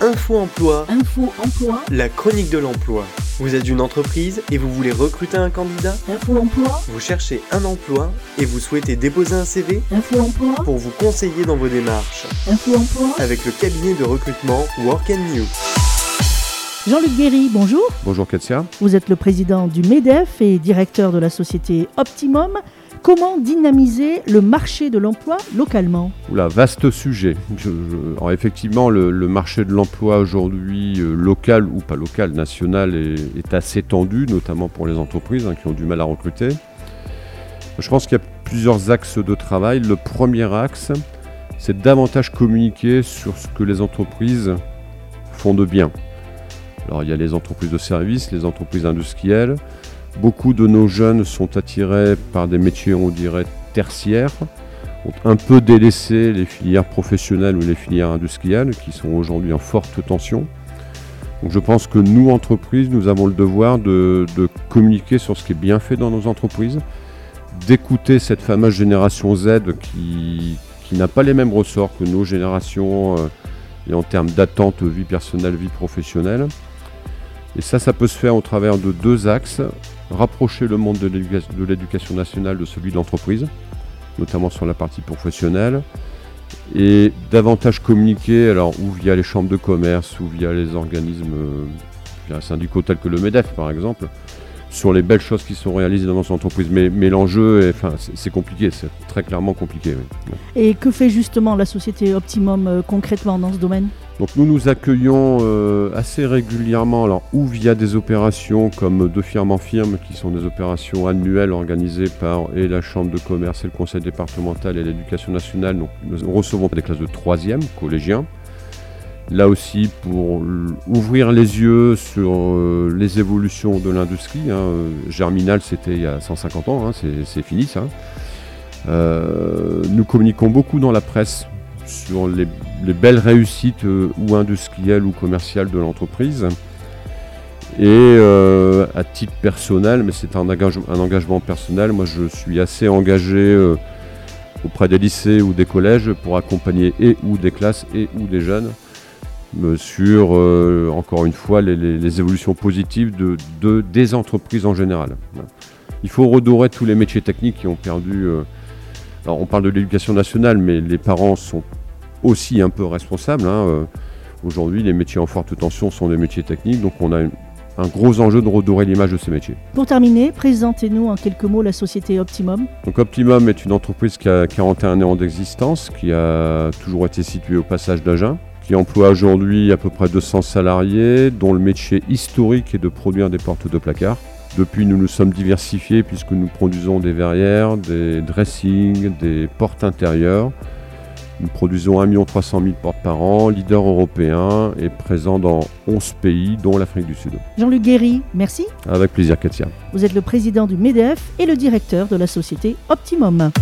Info Emploi, Info Emploi, la chronique de l'emploi. Vous êtes une entreprise et vous voulez recruter un candidat Info Emploi, Vous cherchez un emploi et vous souhaitez déposer un CV Info Emploi, pour vous conseiller dans vos démarches Info Emploi. avec le cabinet de recrutement Work and New. Jean-Luc Guéry, bonjour. Bonjour Katia. Vous êtes le président du MEDEF et directeur de la société Optimum. Comment dynamiser le marché de l'emploi localement Oula, vaste sujet. Effectivement, le, marché de l'emploi aujourd'hui, euh, local ou pas local, national, est, assez tendu, notamment pour les entreprises hein, qui ont du mal à recruter. Je pense qu'il y a plusieurs axes de travail. Le premier axe, c'est davantage communiquer sur ce que les entreprises font de bien. Alors il y a les entreprises de services, les entreprises industrielles. Beaucoup de nos jeunes sont attirés par des métiers, on dirait, tertiaires, ont un peu délaissé les filières professionnelles ou les filières industrielles qui sont aujourd'hui en forte tension. Donc je pense que nous, entreprises, nous avons le devoir de, communiquer sur ce qui est bien fait dans nos entreprises, d'écouter cette fameuse génération Z qui, qui n'a pas les mêmes ressorts que nos générations euh, et en termes d'attente vie personnelle, vie professionnelle. Et ça, ça peut se faire au travers de deux axes. Rapprocher le monde de l'éduca- de l'éducation nationale de celui de l'entreprise, notamment sur la partie professionnelle, et davantage communiquer, ou via les chambres de commerce, ou via les organismes euh, syndicaux tels que le MEDEF par exemple, sur les belles choses qui sont réalisées dans notre entreprise. Mais, l'enjeu, c'est compliqué, c'est très clairement compliqué. Et que fait justement la société Optimum euh, concrètement dans ce domaine? Donc nous nous accueillons euh, assez régulièrement, alors ou via des opérations comme de firme en firme, qui sont des opérations annuelles organisées par et la Chambre de commerce et le Conseil départemental et l'éducation nationale. Donc nous recevons des classes de 3e, collégiens. Là aussi pour ouvrir les yeux sur euh, les évolutions de l'industrie. hein. Euh, Germinal c'était il y a 150 ans, hein, c'est fini ça. Nous communiquons beaucoup dans la presse sur les, les belles réussites euh, ou industrielles ou commerciales de l'entreprise. Et euh, à titre personnel, mais c'est un, engage- un engagement personnel, moi je suis assez engagé euh, auprès des lycées ou des collèges pour accompagner et ou des classes et ou des jeunes sur, encore une fois, les, évolutions positives de, de- des entreprises en général. Il faut redorer tous les métiers techniques qui ont perdu... alors on parle de l'éducation nationale, mais les parents sont aussi un peu responsables. hein, euh. Aujourd'hui, les métiers en forte tension sont des métiers techniques, donc on a une- un gros enjeu de redorer l'image de ces métiers. Pour terminer, présentez-nous en quelques mots la société Optimum. Donc Optimum est une entreprise qui a 41 ans d'existence, qui a toujours été située au passage d'Agen, qui emploie aujourd'hui à peu près 200 salariés, dont le métier historique est de produire des portes de placard. Depuis, nous nous sommes diversifiés puisque nous produisons des verrières, des dressings, des portes intérieures. Nous produisons 1 300 000 portes par an, leader européen et présent dans 11 pays, dont l'Afrique du Sud. Jean-Luc Guéry, merci. Avec plaisir, Katia. Vous êtes le président du MEDEF et le directeur de la société Optimum.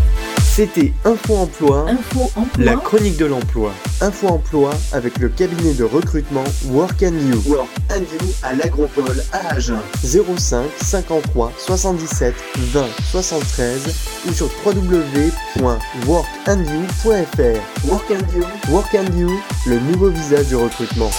C'était Info Emploi, Info Emploi, la chronique de l'emploi. Info Emploi avec le cabinet de recrutement Work and You. Work and You à l'Agropole à Agen. 05 53 77 20 73 ou sur www.workandyou.fr. Work and You, Work and You, le nouveau visage du recrutement.